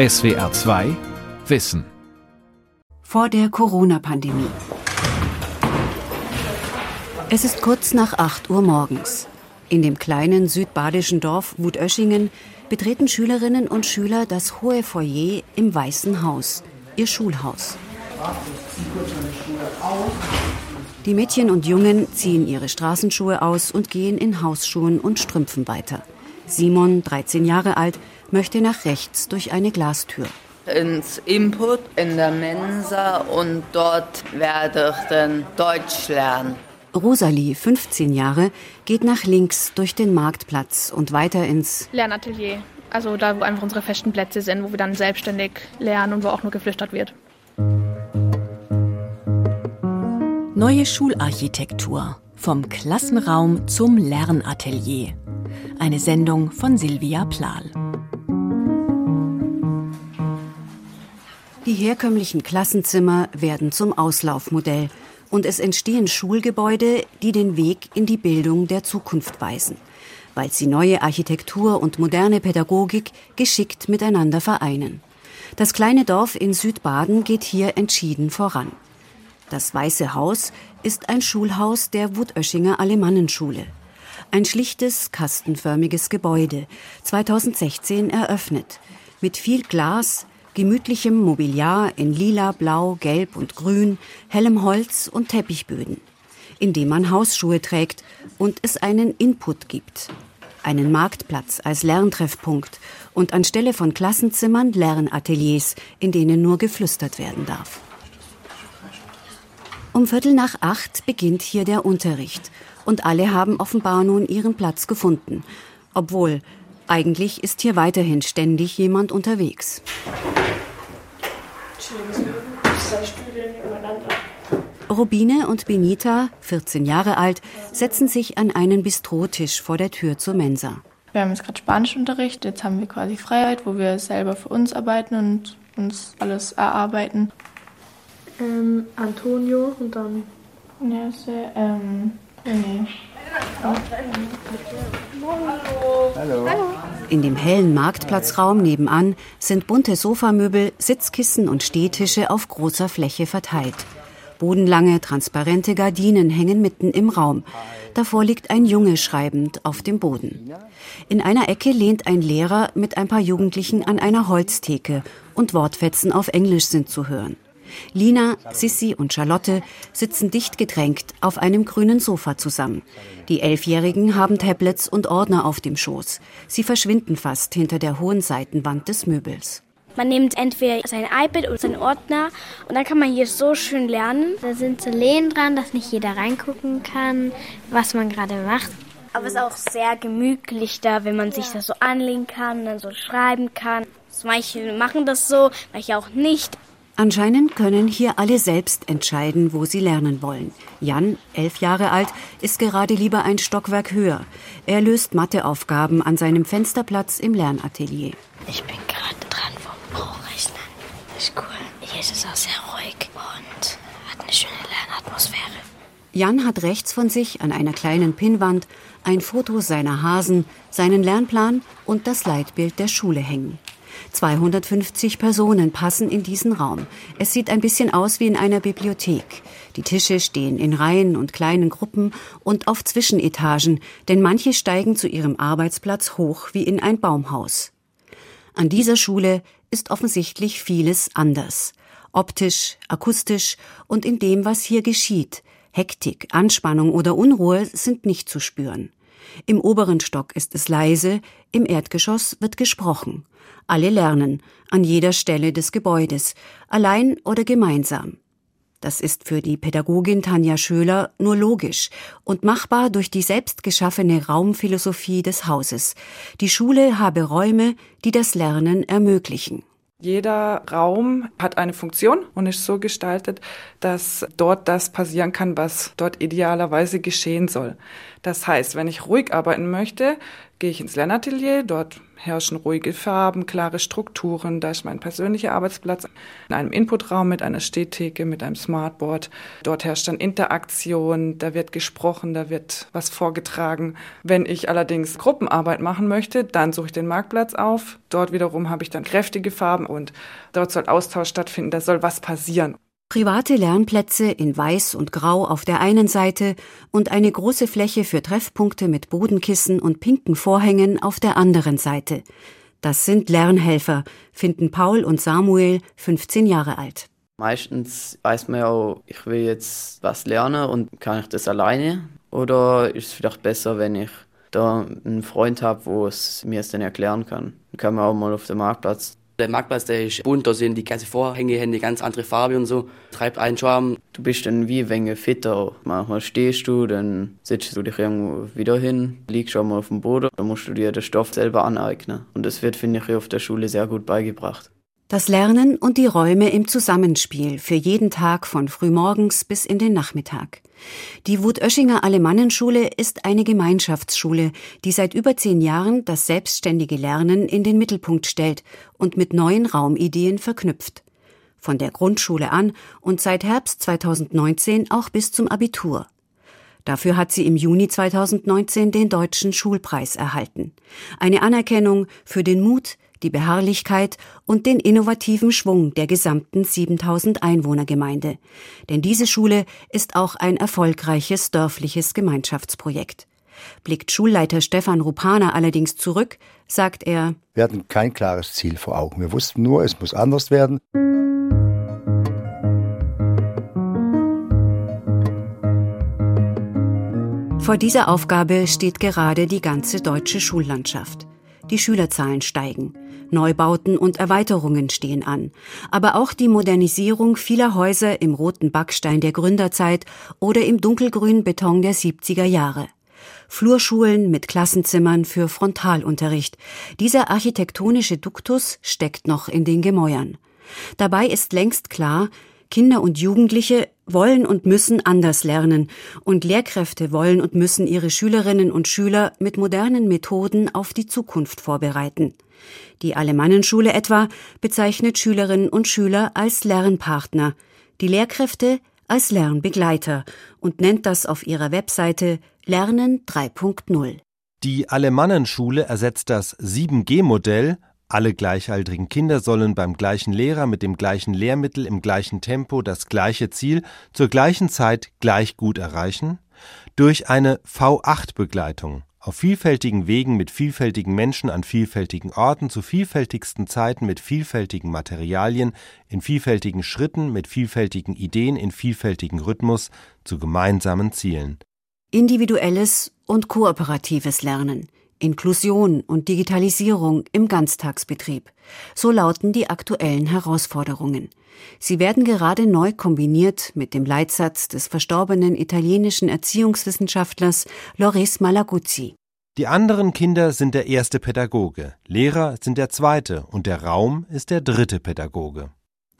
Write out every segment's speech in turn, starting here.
SWR 2 Wissen. Vor der Corona-Pandemie. Es ist kurz nach 8 Uhr morgens. In dem kleinen südbadischen Dorf Wutöschingen betreten Schülerinnen und Schüler das hohe Foyer im Weißen Haus, ihr Schulhaus. Die Mädchen und Jungen ziehen ihre Straßenschuhe aus und gehen in Hausschuhen und Strümpfen weiter. Simon, 13 Jahre alt, möchte nach rechts durch eine Glastür. Ins Input in der Mensa und dort werde ich dann Deutsch lernen. Rosalie, 15 Jahre, geht nach links durch den Marktplatz und weiter ins Lernatelier. Also da, wo einfach unsere festen Plätze sind, wo wir dann selbstständig lernen und wo auch nur geflüstert wird. Neue Schularchitektur. Vom Klassenraum zum Lernatelier. Eine Sendung von Silvia Plahl. Die herkömmlichen Klassenzimmer werden zum Auslaufmodell und es entstehen Schulgebäude, die den Weg in die Bildung der Zukunft weisen, weil sie neue Architektur und moderne Pädagogik geschickt miteinander vereinen. Das kleine Dorf in Südbaden geht hier entschieden voran. Das Weiße Haus ist ein Schulhaus der Wutöschinger Alemannenschule. Ein schlichtes, kastenförmiges Gebäude, 2016 eröffnet, mit viel Glas, gemütlichem Mobiliar in lila, blau, gelb und grün, hellem Holz und Teppichböden, in dem man Hausschuhe trägt und es einen Input gibt. Einen Marktplatz als Lerntreffpunkt und anstelle von Klassenzimmern Lernateliers, in denen nur geflüstert werden darf. Um Viertel nach acht beginnt hier der Unterricht und alle haben offenbar nun ihren Platz gefunden, obwohl eigentlich ist hier weiterhin ständig jemand unterwegs. Robine und Benita, 14 Jahre alt, setzen sich an einen Bistrotisch vor der Tür zur Mensa. Wir haben jetzt gerade Spanischunterricht, jetzt haben wir quasi Freiheit, wo wir selber für uns arbeiten und uns alles erarbeiten. Ähm, Antonio und dann Nase, ähm, nee. Hallo. In dem hellen Marktplatzraum nebenan sind bunte Sofamöbel, Sitzkissen und Stehtische auf großer Fläche verteilt. Bodenlange, transparente Gardinen hängen mitten im Raum. Davor liegt ein Junge schreibend auf dem Boden. In einer Ecke lehnt ein Lehrer mit ein paar Jugendlichen an einer Holztheke und Wortfetzen auf Englisch sind zu hören. Lina, Sissi und Charlotte sitzen dicht gedrängt auf einem grünen Sofa zusammen. Die Elfjährigen haben Tablets und Ordner auf dem Schoß. Sie verschwinden fast hinter der hohen Seitenwand des Möbels. Man nimmt entweder sein iPad oder seinen Ordner und dann kann man hier so schön lernen. Da sind so Lehnen dran, dass nicht jeder reingucken kann, was man gerade macht. Aber es ist auch sehr gemütlich da, wenn man sich da so anlegen kann, dann so schreiben kann. Manche machen das so, manche auch nicht. Anscheinend können hier alle selbst entscheiden, wo sie lernen wollen. Jan, elf Jahre alt, ist gerade lieber ein Stockwerk höher. Er löst Matheaufgaben an seinem Fensterplatz im Lernatelier. Ich bin gerade dran vom Hochrechnen. Ist cool. Hier ist es auch sehr ruhig und hat eine schöne Lernatmosphäre. Jan hat rechts von sich an einer kleinen Pinnwand ein Foto seiner Hasen, seinen Lernplan und das Leitbild der Schule hängen. 250 Personen passen in diesen Raum. Es sieht ein bisschen aus wie in einer Bibliothek. Die Tische stehen in Reihen und kleinen Gruppen und auf Zwischenetagen, denn manche steigen zu ihrem Arbeitsplatz hoch wie in ein Baumhaus. An dieser Schule ist offensichtlich vieles anders. Optisch, akustisch und in dem, was hier geschieht. Hektik, Anspannung oder Unruhe sind nicht zu spüren. Im oberen Stock ist es leise, im Erdgeschoss wird gesprochen. Alle lernen, an jeder Stelle des Gebäudes, allein oder gemeinsam. Das ist für die Pädagogin Tanja Schöler nur logisch und machbar durch die selbstgeschaffene Raumphilosophie des Hauses. Die Schule habe Räume, die das Lernen ermöglichen. Jeder Raum hat eine Funktion und ist so gestaltet, dass dort das passieren kann, was dort idealerweise geschehen soll. Das heißt, wenn ich ruhig arbeiten möchte, gehe ich ins Lernatelier. Dort herrschen ruhige Farben, klare Strukturen. Da ist mein persönlicher Arbeitsplatz in einem Inputraum mit einer Stehtheke, mit einem Smartboard. Dort herrscht dann Interaktion, da wird gesprochen, da wird was vorgetragen. Wenn ich allerdings Gruppenarbeit machen möchte, dann suche ich den Marktplatz auf. Dort wiederum habe ich dann kräftige Farben und dort soll Austausch stattfinden, da soll was passieren. Private Lernplätze in Weiß und Grau auf der einen Seite und eine große Fläche für Treffpunkte mit Bodenkissen und pinken Vorhängen auf der anderen Seite. Das sind Lernhelfer, finden Paul und Samuel, 15 Jahre alt. Meistens weiß man ja, ich will jetzt was lernen und kann ich das alleine? Oder ist es vielleicht besser, wenn ich da einen Freund habe, wo es mir es dann erklären kann? Dann kann man auch mal auf dem Marktplatz der Marktplatz, der ist bunt, da sind die ganzen Vorhänge, haben eine ganz andere Farbe und so. Treibt einen Schwarm. Du bist dann wie wenig fitter. Manchmal stehst du, dann setzt du dich irgendwo wieder hin, liegst schon mal auf dem Boden. Dann musst du dir den Stoff selber aneignen. Und das wird, finde ich, auf der Schule sehr gut beigebracht. Das Lernen und die Räume im Zusammenspiel für jeden Tag von frühmorgens bis in den Nachmittag. Die Wut-Oeschinger Alemannenschule ist eine Gemeinschaftsschule, die seit über zehn Jahren das selbstständige Lernen in den Mittelpunkt stellt und mit neuen Raumideen verknüpft. Von der Grundschule an und seit Herbst 2019 auch bis zum Abitur. Dafür hat sie im Juni 2019 den Deutschen Schulpreis erhalten. Eine Anerkennung für den Mut, die Beharrlichkeit und den innovativen Schwung der gesamten 7000 Einwohnergemeinde. Denn diese Schule ist auch ein erfolgreiches dörfliches Gemeinschaftsprojekt. Blickt Schulleiter Stefan Rupana allerdings zurück, sagt er, Wir hatten kein klares Ziel vor Augen. Wir wussten nur, es muss anders werden. Vor dieser Aufgabe steht gerade die ganze deutsche Schullandschaft. Die Schülerzahlen steigen. Neubauten und Erweiterungen stehen an. Aber auch die Modernisierung vieler Häuser im roten Backstein der Gründerzeit oder im dunkelgrünen Beton der 70er Jahre. Flurschulen mit Klassenzimmern für Frontalunterricht. Dieser architektonische Duktus steckt noch in den Gemäuern. Dabei ist längst klar, Kinder und Jugendliche wollen und müssen anders lernen und Lehrkräfte wollen und müssen ihre Schülerinnen und Schüler mit modernen Methoden auf die Zukunft vorbereiten. Die Alemannenschule etwa bezeichnet Schülerinnen und Schüler als Lernpartner, die Lehrkräfte als Lernbegleiter und nennt das auf ihrer Webseite Lernen 3.0. Die Alemannenschule ersetzt das 7G-Modell alle gleichaltrigen Kinder sollen beim gleichen Lehrer mit dem gleichen Lehrmittel im gleichen Tempo das gleiche Ziel zur gleichen Zeit gleich gut erreichen durch eine V8-Begleitung auf vielfältigen Wegen mit vielfältigen Menschen an vielfältigen Orten zu vielfältigsten Zeiten mit vielfältigen Materialien in vielfältigen Schritten mit vielfältigen Ideen in vielfältigen Rhythmus zu gemeinsamen Zielen. Individuelles und kooperatives Lernen Inklusion und Digitalisierung im Ganztagsbetrieb. So lauten die aktuellen Herausforderungen. Sie werden gerade neu kombiniert mit dem Leitsatz des verstorbenen italienischen Erziehungswissenschaftlers Loris Malaguzzi. Die anderen Kinder sind der erste Pädagoge, Lehrer sind der zweite und der Raum ist der dritte Pädagoge.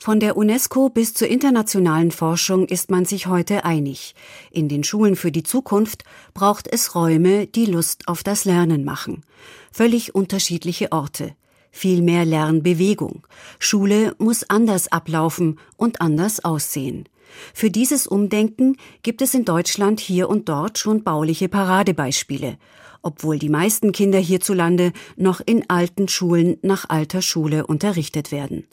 Von der UNESCO bis zur internationalen Forschung ist man sich heute einig. In den Schulen für die Zukunft braucht es Räume, die Lust auf das Lernen machen. Völlig unterschiedliche Orte. Viel mehr Lernbewegung. Schule muss anders ablaufen und anders aussehen. Für dieses Umdenken gibt es in Deutschland hier und dort schon bauliche Paradebeispiele, obwohl die meisten Kinder hierzulande noch in alten Schulen nach alter Schule unterrichtet werden.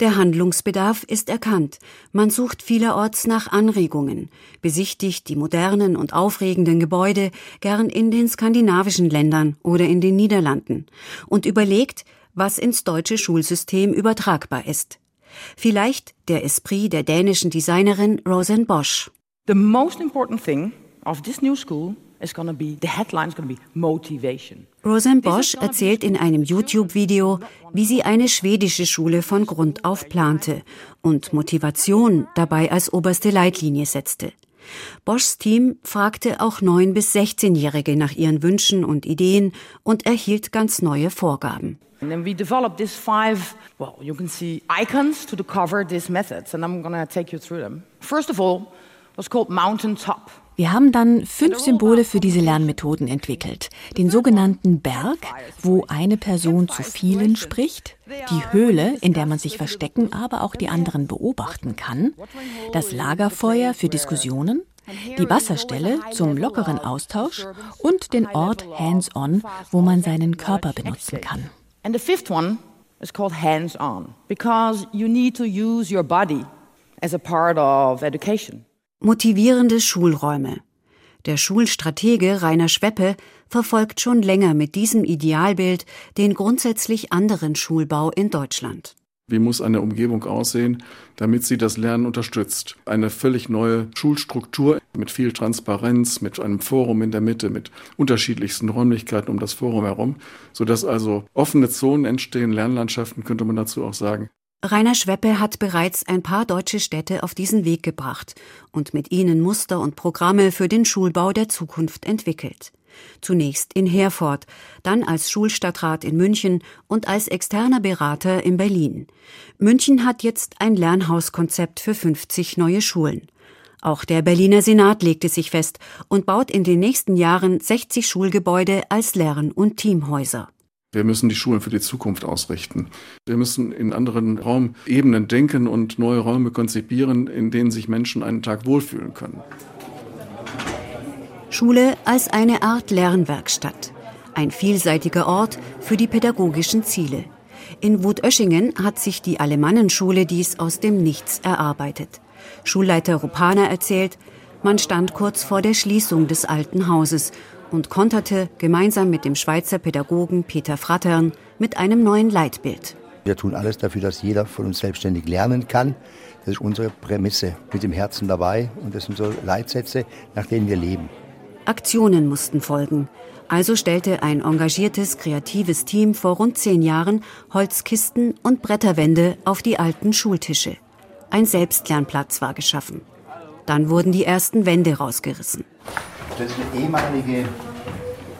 Der Handlungsbedarf ist erkannt. Man sucht vielerorts nach Anregungen, besichtigt die modernen und aufregenden Gebäude gern in den skandinavischen Ländern oder in den Niederlanden und überlegt, was ins deutsche Schulsystem übertragbar ist. Vielleicht der Esprit der dänischen Designerin Rosen Bosch. The most important thing of this new school the headline is be motivation. Rosen Bosch erzählt in einem YouTube-Video, wie sie eine schwedische Schule von Grund auf plante und Motivation dabei als oberste Leitlinie setzte. Boschs Team fragte auch 9- bis 16-Jährige nach ihren Wünschen und Ideen und erhielt ganz neue Vorgaben. And then we developed these five, well, you can see icons to cover these methods, and I'm going to take you through them. First of all, was called mountain top. Wir haben dann fünf Symbole für diese Lernmethoden entwickelt. Den sogenannten Berg, wo eine Person zu vielen spricht, die Höhle, in der man sich verstecken, aber auch die anderen beobachten kann, das Lagerfeuer für Diskussionen, die Wasserstelle zum lockeren Austausch und den Ort Hands-on, wo man seinen Körper benutzen kann. And the fifth one is called hands-on because you need to use your body as a part of education. Motivierende Schulräume. Der Schulstratege Rainer Schweppe verfolgt schon länger mit diesem Idealbild den grundsätzlich anderen Schulbau in Deutschland. Wie muss eine Umgebung aussehen, damit sie das Lernen unterstützt? Eine völlig neue Schulstruktur mit viel Transparenz, mit einem Forum in der Mitte, mit unterschiedlichsten Räumlichkeiten um das Forum herum, sodass also offene Zonen entstehen, Lernlandschaften könnte man dazu auch sagen. Rainer Schweppe hat bereits ein paar deutsche Städte auf diesen Weg gebracht und mit ihnen Muster und Programme für den Schulbau der Zukunft entwickelt. Zunächst in Herford, dann als Schulstadtrat in München und als externer Berater in Berlin. München hat jetzt ein Lernhauskonzept für 50 neue Schulen. Auch der Berliner Senat legte sich fest und baut in den nächsten Jahren 60 Schulgebäude als Lern- und Teamhäuser. Wir müssen die Schulen für die Zukunft ausrichten. Wir müssen in anderen Raumebenen denken und neue Räume konzipieren, in denen sich Menschen einen Tag wohlfühlen können. Schule als eine Art Lernwerkstatt. Ein vielseitiger Ort für die pädagogischen Ziele. In Wutöschingen hat sich die Alemannenschule dies aus dem Nichts erarbeitet. Schulleiter Rupana erzählt, man stand kurz vor der Schließung des alten Hauses und konterte gemeinsam mit dem Schweizer Pädagogen Peter Frattern mit einem neuen Leitbild. Wir tun alles dafür, dass jeder von uns selbstständig lernen kann. Das ist unsere Prämisse. Mit dem Herzen dabei und das sind so Leitsätze, nach denen wir leben. Aktionen mussten folgen. Also stellte ein engagiertes, kreatives Team vor rund zehn Jahren Holzkisten und Bretterwände auf die alten Schultische. Ein Selbstlernplatz war geschaffen. Dann wurden die ersten Wände rausgerissen. Das ist eine ehemalige,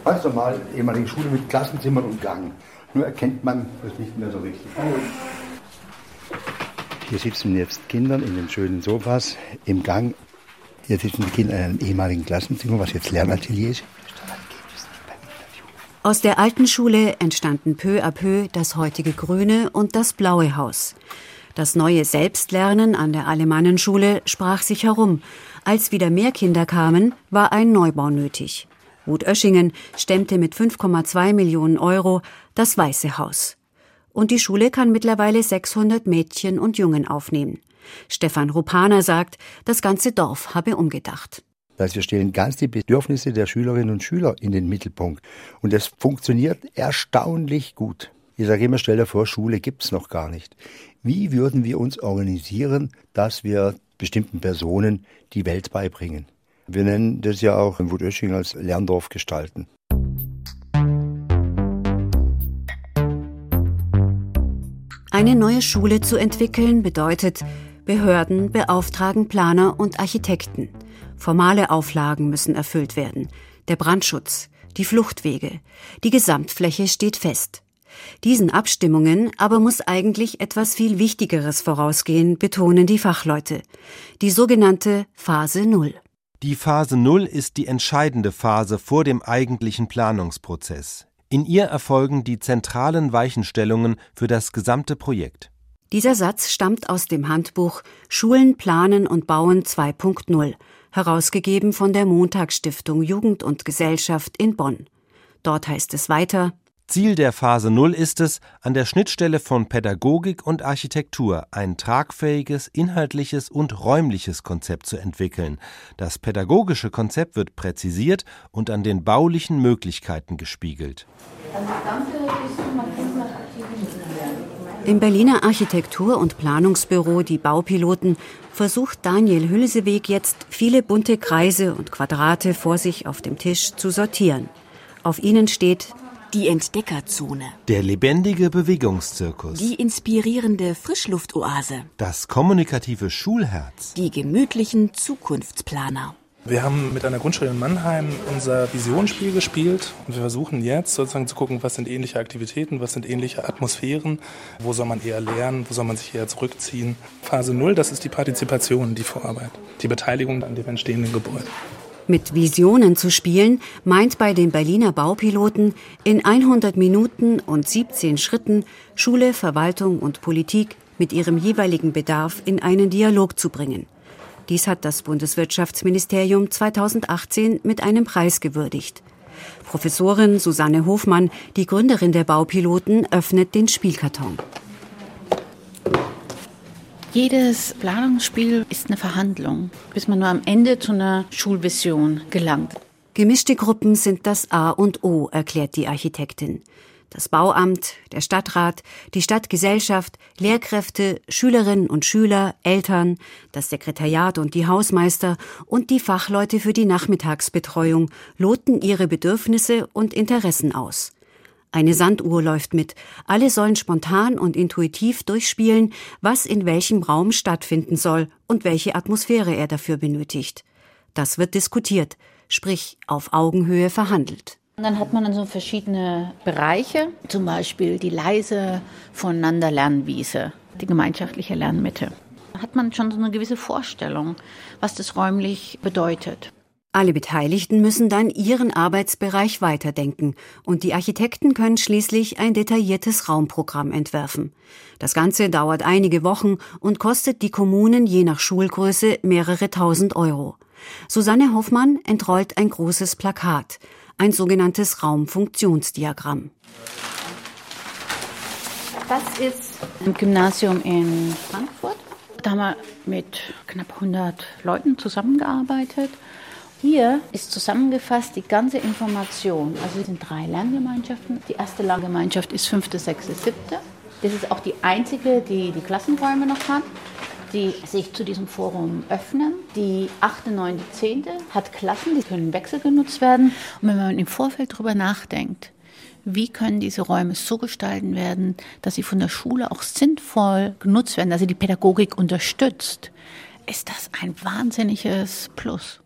ganz normal ehemalige Schule mit Klassenzimmern und Gang. Nur erkennt man das nicht mehr so richtig. Hier sitzen jetzt Kinder in den schönen Sofas im Gang. Hier sitzen die Kinder in einem ehemaligen Klassenzimmer, was jetzt Lernatelier ist. Aus der alten Schule entstanden peu à peu das heutige grüne und das blaue Haus. Das neue Selbstlernen an der Alemannenschule sprach sich herum. Als wieder mehr Kinder kamen, war ein Neubau nötig. Wutöschingen stemmte mit 5,2 Millionen Euro das Weiße Haus. Und die Schule kann mittlerweile 600 Mädchen und Jungen aufnehmen. Stefan Rupaner sagt, das ganze Dorf habe umgedacht. Das wir stellen ganz die Bedürfnisse der Schülerinnen und Schüler in den Mittelpunkt. Und das funktioniert erstaunlich gut. Ich sage immer, stell dir vor, Schule gibt's noch gar nicht. Wie würden wir uns organisieren, dass wir bestimmten Personen die Welt beibringen? Wir nennen das ja auch in Wutösching als Lerndorf gestalten. Eine neue Schule zu entwickeln bedeutet, Behörden beauftragen Planer und Architekten. Formale Auflagen müssen erfüllt werden. Der Brandschutz, die Fluchtwege, die Gesamtfläche steht fest. Diesen Abstimmungen aber muss eigentlich etwas viel Wichtigeres vorausgehen, betonen die Fachleute. Die sogenannte Phase Null. Die Phase Null ist die entscheidende Phase vor dem eigentlichen Planungsprozess. In ihr erfolgen die zentralen Weichenstellungen für das gesamte Projekt. Dieser Satz stammt aus dem Handbuch Schulen planen und bauen 2.0, herausgegeben von der Montagsstiftung Jugend und Gesellschaft in Bonn. Dort heißt es weiter Ziel der Phase Null ist es, an der Schnittstelle von Pädagogik und Architektur ein tragfähiges, inhaltliches und räumliches Konzept zu entwickeln. Das pädagogische Konzept wird präzisiert und an den baulichen Möglichkeiten gespiegelt. Im Berliner Architektur- und Planungsbüro Die Baupiloten versucht Daniel Hülseweg jetzt viele bunte Kreise und Quadrate vor sich auf dem Tisch zu sortieren. Auf ihnen steht die Entdeckerzone. Der lebendige Bewegungszirkus. Die inspirierende Frischluftoase. Das kommunikative Schulherz. Die gemütlichen Zukunftsplaner. Wir haben mit einer Grundschule in Mannheim unser Visionsspiel gespielt und wir versuchen jetzt sozusagen zu gucken, was sind ähnliche Aktivitäten, was sind ähnliche Atmosphären, wo soll man eher lernen, wo soll man sich eher zurückziehen. Phase 0, das ist die Partizipation, die Vorarbeit, die Beteiligung an dem entstehenden Gebäude. Mit Visionen zu spielen meint bei den Berliner Baupiloten in 100 Minuten und 17 Schritten Schule, Verwaltung und Politik mit ihrem jeweiligen Bedarf in einen Dialog zu bringen. Dies hat das Bundeswirtschaftsministerium 2018 mit einem Preis gewürdigt. Professorin Susanne Hofmann, die Gründerin der Baupiloten, öffnet den Spielkarton. Jedes Planungsspiel ist eine Verhandlung, bis man nur am Ende zu einer Schulvision gelangt. Gemischte Gruppen sind das A und O, erklärt die Architektin. Das Bauamt, der Stadtrat, die Stadtgesellschaft, Lehrkräfte, Schülerinnen und Schüler, Eltern, das Sekretariat und die Hausmeister und die Fachleute für die Nachmittagsbetreuung loten ihre Bedürfnisse und Interessen aus. Eine Sanduhr läuft mit. Alle sollen spontan und intuitiv durchspielen, was in welchem Raum stattfinden soll und welche Atmosphäre er dafür benötigt. Das wird diskutiert, sprich auf Augenhöhe verhandelt. Und dann hat man dann so verschiedene Bereiche, zum Beispiel die leise voneinander Lernwiese, die gemeinschaftliche Lernmitte. Da hat man schon so eine gewisse Vorstellung, was das räumlich bedeutet. Alle Beteiligten müssen dann ihren Arbeitsbereich weiterdenken und die Architekten können schließlich ein detailliertes Raumprogramm entwerfen. Das Ganze dauert einige Wochen und kostet die Kommunen je nach Schulgröße mehrere tausend Euro. Susanne Hoffmann entrollt ein großes Plakat, ein sogenanntes Raumfunktionsdiagramm. Das ist ein Gymnasium in Frankfurt. Da haben wir mit knapp 100 Leuten zusammengearbeitet hier ist zusammengefasst die ganze Information. Also es sind drei Lerngemeinschaften. Die erste Lerngemeinschaft ist fünfte, sechste, siebte. Das ist auch die einzige, die die Klassenräume noch hat, die sich zu diesem Forum öffnen. Die achte, neunte, zehnte hat Klassen, die können wechselgenutzt werden. Und wenn man im Vorfeld darüber nachdenkt, wie können diese Räume so gestalten werden, dass sie von der Schule auch sinnvoll genutzt werden, dass sie die Pädagogik unterstützt, ist das ein wahnsinniges Plus.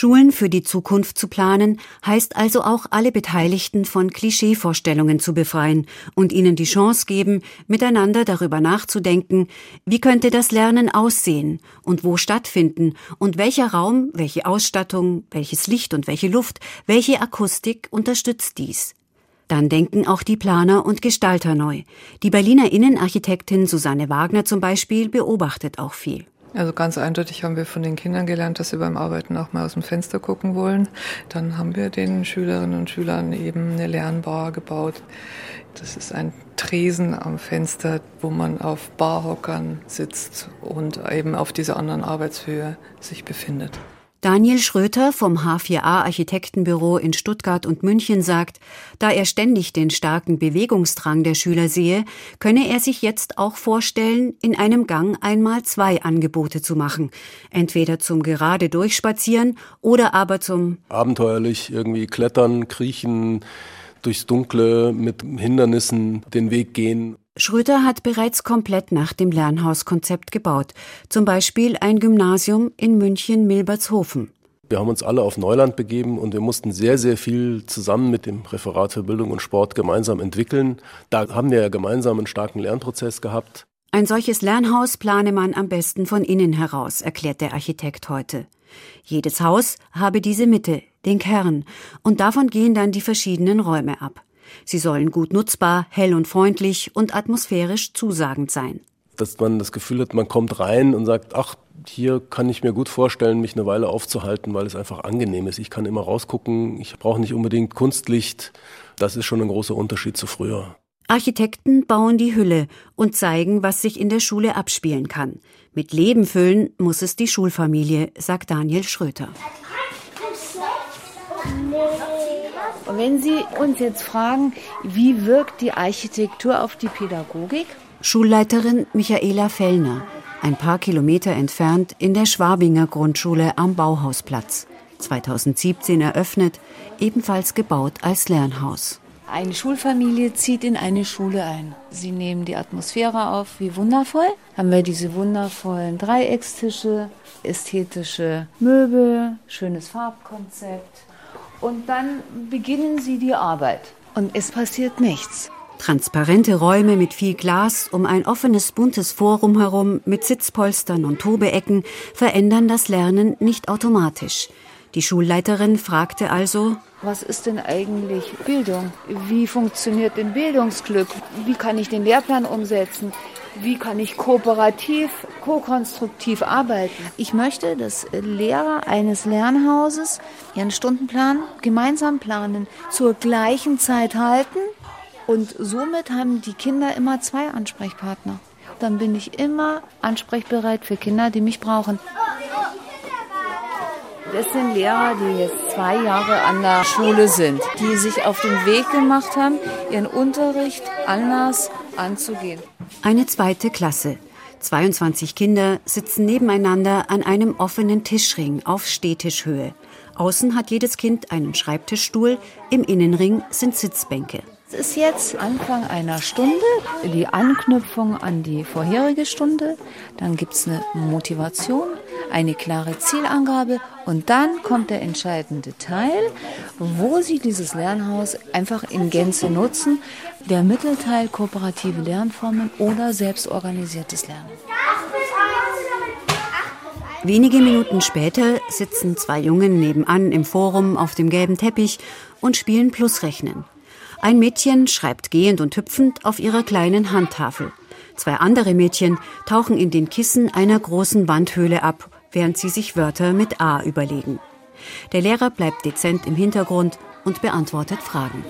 Schulen für die Zukunft zu planen, heißt also auch alle Beteiligten von Klischeevorstellungen zu befreien und ihnen die Chance geben, miteinander darüber nachzudenken, wie könnte das Lernen aussehen und wo stattfinden und welcher Raum, welche Ausstattung, welches Licht und welche Luft, welche Akustik unterstützt dies. Dann denken auch die Planer und Gestalter neu. Die Berliner Innenarchitektin Susanne Wagner zum Beispiel beobachtet auch viel. Also ganz eindeutig haben wir von den Kindern gelernt, dass sie beim Arbeiten auch mal aus dem Fenster gucken wollen. Dann haben wir den Schülerinnen und Schülern eben eine Lernbar gebaut. Das ist ein Tresen am Fenster, wo man auf Barhockern sitzt und eben auf dieser anderen Arbeitshöhe sich befindet. Daniel Schröter vom H4A Architektenbüro in Stuttgart und München sagt, da er ständig den starken Bewegungsdrang der Schüler sehe, könne er sich jetzt auch vorstellen, in einem Gang einmal zwei Angebote zu machen. Entweder zum gerade durchspazieren oder aber zum abenteuerlich irgendwie klettern, kriechen, durchs Dunkle mit Hindernissen den Weg gehen. Schröter hat bereits komplett nach dem Lernhauskonzept gebaut, zum Beispiel ein Gymnasium in München-Milbertshofen. Wir haben uns alle auf Neuland begeben und wir mussten sehr, sehr viel zusammen mit dem Referat für Bildung und Sport gemeinsam entwickeln. Da haben wir ja gemeinsam einen starken Lernprozess gehabt. Ein solches Lernhaus plane man am besten von innen heraus, erklärt der Architekt heute. Jedes Haus habe diese Mitte, den Kern, und davon gehen dann die verschiedenen Räume ab. Sie sollen gut nutzbar, hell und freundlich und atmosphärisch zusagend sein. Dass man das Gefühl hat, man kommt rein und sagt, ach, hier kann ich mir gut vorstellen, mich eine Weile aufzuhalten, weil es einfach angenehm ist. Ich kann immer rausgucken, ich brauche nicht unbedingt Kunstlicht. Das ist schon ein großer Unterschied zu früher. Architekten bauen die Hülle und zeigen, was sich in der Schule abspielen kann. Mit Leben füllen muss es die Schulfamilie, sagt Daniel Schröter. Und wenn Sie uns jetzt fragen, wie wirkt die Architektur auf die Pädagogik? Schulleiterin Michaela Fellner, ein paar Kilometer entfernt in der Schwabinger Grundschule am Bauhausplatz. 2017 eröffnet, ebenfalls gebaut als Lernhaus. Eine Schulfamilie zieht in eine Schule ein. Sie nehmen die Atmosphäre auf, wie wundervoll. Haben wir diese wundervollen Dreieckstische, ästhetische Möbel, schönes Farbkonzept. Und dann beginnen sie die Arbeit. Und es passiert nichts. Transparente Räume mit viel Glas um ein offenes buntes Forum herum mit Sitzpolstern und Tobeecken verändern das Lernen nicht automatisch. Die Schulleiterin fragte also, was ist denn eigentlich Bildung? Wie funktioniert denn Bildungsglück? Wie kann ich den Lehrplan umsetzen? Wie kann ich kooperativ, ko-konstruktiv arbeiten? Ich möchte, dass Lehrer eines Lernhauses ihren Stundenplan gemeinsam planen, zur gleichen Zeit halten und somit haben die Kinder immer zwei Ansprechpartner. Dann bin ich immer ansprechbereit für Kinder, die mich brauchen. Das sind Lehrer, die jetzt zwei Jahre an der Schule sind, die sich auf den Weg gemacht haben, ihren Unterricht anders anzugehen. Eine zweite Klasse. 22 Kinder sitzen nebeneinander an einem offenen Tischring auf Stehtischhöhe. Außen hat jedes Kind einen Schreibtischstuhl, im Innenring sind Sitzbänke. Es ist jetzt Anfang einer Stunde, die Anknüpfung an die vorherige Stunde. Dann gibt es eine Motivation, eine klare Zielangabe und dann kommt der entscheidende Teil, wo Sie dieses Lernhaus einfach in Gänze nutzen. Der Mittelteil kooperative Lernformen oder selbstorganisiertes Lernen. Wenige Minuten später sitzen zwei Jungen nebenan im Forum auf dem gelben Teppich und spielen Plusrechnen. Ein Mädchen schreibt gehend und hüpfend auf ihrer kleinen Handtafel. Zwei andere Mädchen tauchen in den Kissen einer großen Wandhöhle ab, während sie sich Wörter mit A überlegen. Der Lehrer bleibt dezent im Hintergrund und beantwortet Fragen.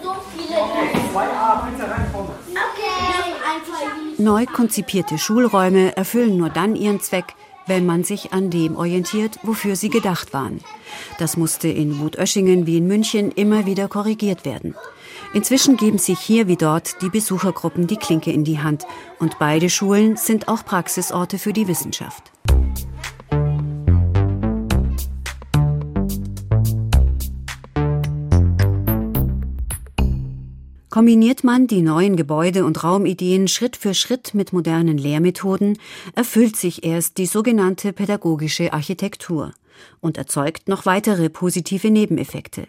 Neu konzipierte Schulräume erfüllen nur dann ihren Zweck, wenn man sich an dem orientiert, wofür sie gedacht waren. Das musste in Wutöschingen wie in München immer wieder korrigiert werden. Inzwischen geben sich hier wie dort die Besuchergruppen die Klinke in die Hand und beide Schulen sind auch Praxisorte für die Wissenschaft. Kombiniert man die neuen Gebäude und Raumideen Schritt für Schritt mit modernen Lehrmethoden, erfüllt sich erst die sogenannte pädagogische Architektur und erzeugt noch weitere positive Nebeneffekte.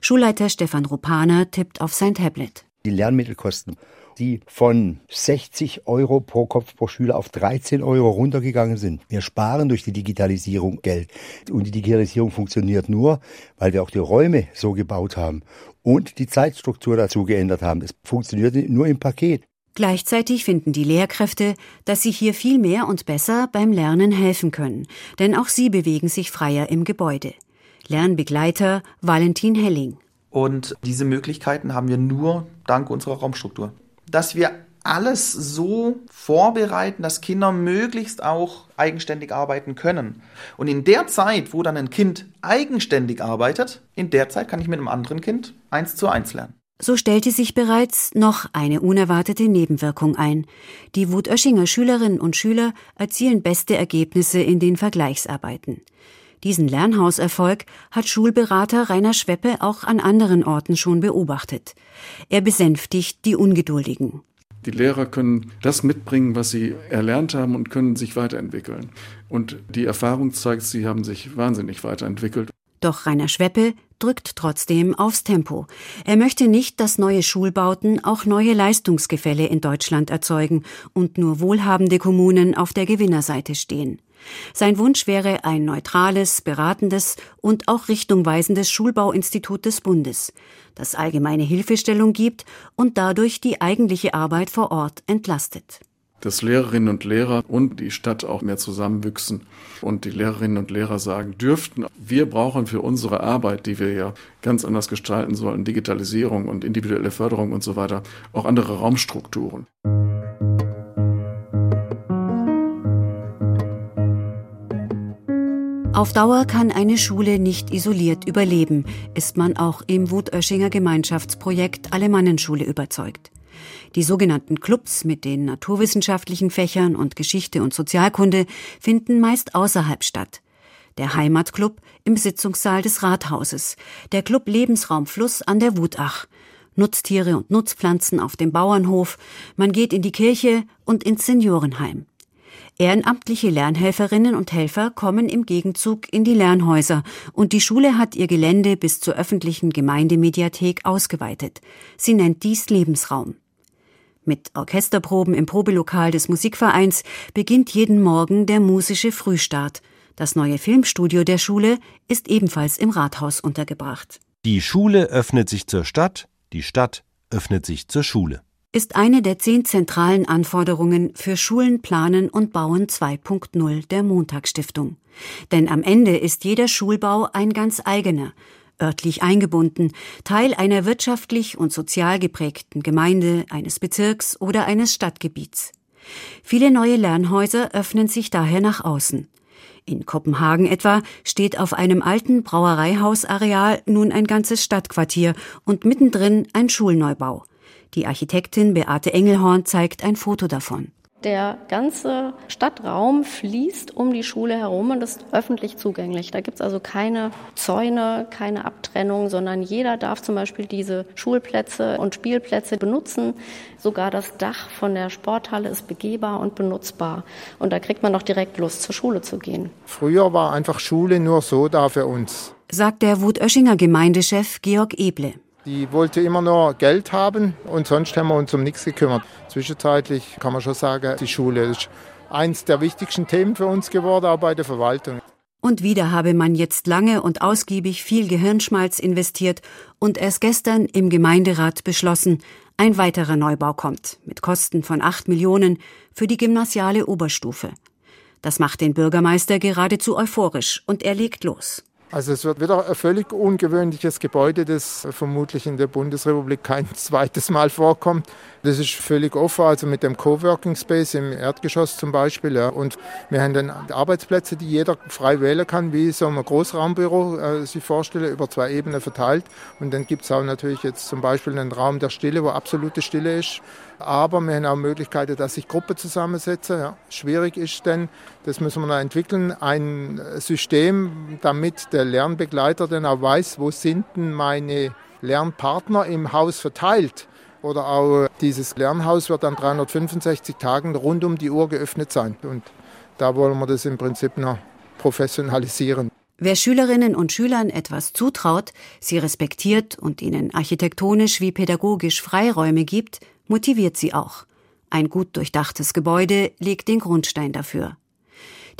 Schulleiter Stefan Rupaner tippt auf sein Tablet. Die Lernmittelkosten, die von 60 Euro pro Kopf pro Schüler auf 13 Euro runtergegangen sind. Wir sparen durch die Digitalisierung Geld. Und die Digitalisierung funktioniert nur, weil wir auch die Räume so gebaut haben und die Zeitstruktur dazu geändert haben. Es funktioniert nur im Paket. Gleichzeitig finden die Lehrkräfte, dass sie hier viel mehr und besser beim Lernen helfen können, denn auch sie bewegen sich freier im Gebäude. Lernbegleiter Valentin Helling. Und diese Möglichkeiten haben wir nur dank unserer Raumstruktur. Dass wir alles so vorbereiten, dass Kinder möglichst auch eigenständig arbeiten können. Und in der Zeit, wo dann ein Kind eigenständig arbeitet, in der Zeit kann ich mit einem anderen Kind eins zu eins lernen. So stellte sich bereits noch eine unerwartete Nebenwirkung ein. Die Wutöschinger Schülerinnen und Schüler erzielen beste Ergebnisse in den Vergleichsarbeiten. Diesen Lernhauserfolg hat Schulberater Rainer Schweppe auch an anderen Orten schon beobachtet. Er besänftigt die Ungeduldigen. Die Lehrer können das mitbringen, was sie erlernt haben und können sich weiterentwickeln. Und die Erfahrung zeigt, sie haben sich wahnsinnig weiterentwickelt. Doch Rainer Schweppe drückt trotzdem aufs Tempo. Er möchte nicht, dass neue Schulbauten auch neue Leistungsgefälle in Deutschland erzeugen und nur wohlhabende Kommunen auf der Gewinnerseite stehen. Sein Wunsch wäre ein neutrales, beratendes und auch richtungweisendes Schulbauinstitut des Bundes, das allgemeine Hilfestellung gibt und dadurch die eigentliche Arbeit vor Ort entlastet dass Lehrerinnen und Lehrer und die Stadt auch mehr zusammenwüchsen und die Lehrerinnen und Lehrer sagen dürften, wir brauchen für unsere Arbeit, die wir ja ganz anders gestalten sollen, Digitalisierung und individuelle Förderung und so weiter, auch andere Raumstrukturen. Auf Dauer kann eine Schule nicht isoliert überleben, ist man auch im Wutöschinger Gemeinschaftsprojekt Alemannenschule überzeugt. Die sogenannten Clubs mit den naturwissenschaftlichen Fächern und Geschichte und Sozialkunde finden meist außerhalb statt. Der Heimatclub im Sitzungssaal des Rathauses, der Club Lebensraum Fluss an der Wutach, Nutztiere und Nutzpflanzen auf dem Bauernhof, man geht in die Kirche und ins Seniorenheim. Ehrenamtliche Lernhelferinnen und Helfer kommen im Gegenzug in die Lernhäuser und die Schule hat ihr Gelände bis zur öffentlichen Gemeindemediathek ausgeweitet. Sie nennt dies Lebensraum. Mit Orchesterproben im Probelokal des Musikvereins beginnt jeden Morgen der musische Frühstart. Das neue Filmstudio der Schule ist ebenfalls im Rathaus untergebracht. Die Schule öffnet sich zur Stadt, die Stadt öffnet sich zur Schule. Ist eine der zehn zentralen Anforderungen für Schulen planen und bauen 2.0 der Montagsstiftung. Denn am Ende ist jeder Schulbau ein ganz eigener, örtlich eingebunden, Teil einer wirtschaftlich und sozial geprägten Gemeinde, eines Bezirks oder eines Stadtgebiets. Viele neue Lernhäuser öffnen sich daher nach außen. In Kopenhagen etwa steht auf einem alten Brauereihausareal nun ein ganzes Stadtquartier und mittendrin ein Schulneubau. Die Architektin Beate Engelhorn zeigt ein Foto davon. Der ganze Stadtraum fließt um die Schule herum und ist öffentlich zugänglich. Da gibt es also keine Zäune, keine Abtrennung, sondern jeder darf zum Beispiel diese Schulplätze und Spielplätze benutzen. Sogar das Dach von der Sporthalle ist begehbar und benutzbar. Und da kriegt man noch direkt Lust, zur Schule zu gehen. Früher war einfach Schule nur so da für uns. Sagt der Wutöschinger Gemeindechef Georg Eble. Die wollte immer nur Geld haben und sonst haben wir uns um nichts gekümmert. Zwischenzeitlich kann man schon sagen, die Schule ist eins der wichtigsten Themen für uns geworden, auch bei der Verwaltung. Und wieder habe man jetzt lange und ausgiebig viel Gehirnschmalz investiert und erst gestern im Gemeinderat beschlossen, ein weiterer Neubau kommt, mit Kosten von acht Millionen für die gymnasiale Oberstufe. Das macht den Bürgermeister geradezu euphorisch und er legt los. Also es wird wieder ein völlig ungewöhnliches Gebäude, das vermutlich in der Bundesrepublik kein zweites Mal vorkommt. Das ist völlig offen, also mit dem Coworking Space im Erdgeschoss zum Beispiel. Ja. Und wir haben dann Arbeitsplätze, die jeder frei wählen kann, wie so ein Großraumbüro äh, sich vorstelle, über zwei Ebenen verteilt. Und dann gibt es auch natürlich jetzt zum Beispiel einen Raum der Stille, wo absolute Stille ist. Aber wir haben auch Möglichkeiten, dass sich Gruppen zusammensetzen. Ja. Schwierig ist denn, das müssen wir noch entwickeln, ein System, damit der Lernbegleiter dann auch weiß, wo sind denn meine Lernpartner im Haus verteilt. Oder auch dieses Lernhaus wird an 365 Tagen rund um die Uhr geöffnet sein. Und da wollen wir das im Prinzip noch professionalisieren. Wer Schülerinnen und Schülern etwas zutraut, sie respektiert und ihnen architektonisch wie pädagogisch Freiräume gibt, motiviert sie auch. Ein gut durchdachtes Gebäude legt den Grundstein dafür.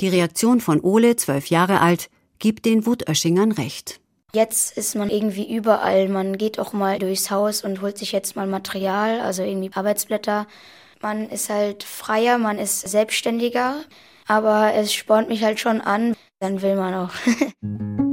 Die Reaktion von Ole, zwölf Jahre alt, gibt den Wutöschingern recht. Jetzt ist man irgendwie überall. Man geht auch mal durchs Haus und holt sich jetzt mal Material, also irgendwie Arbeitsblätter. Man ist halt freier, man ist selbstständiger, aber es spornt mich halt schon an. Dann will man auch.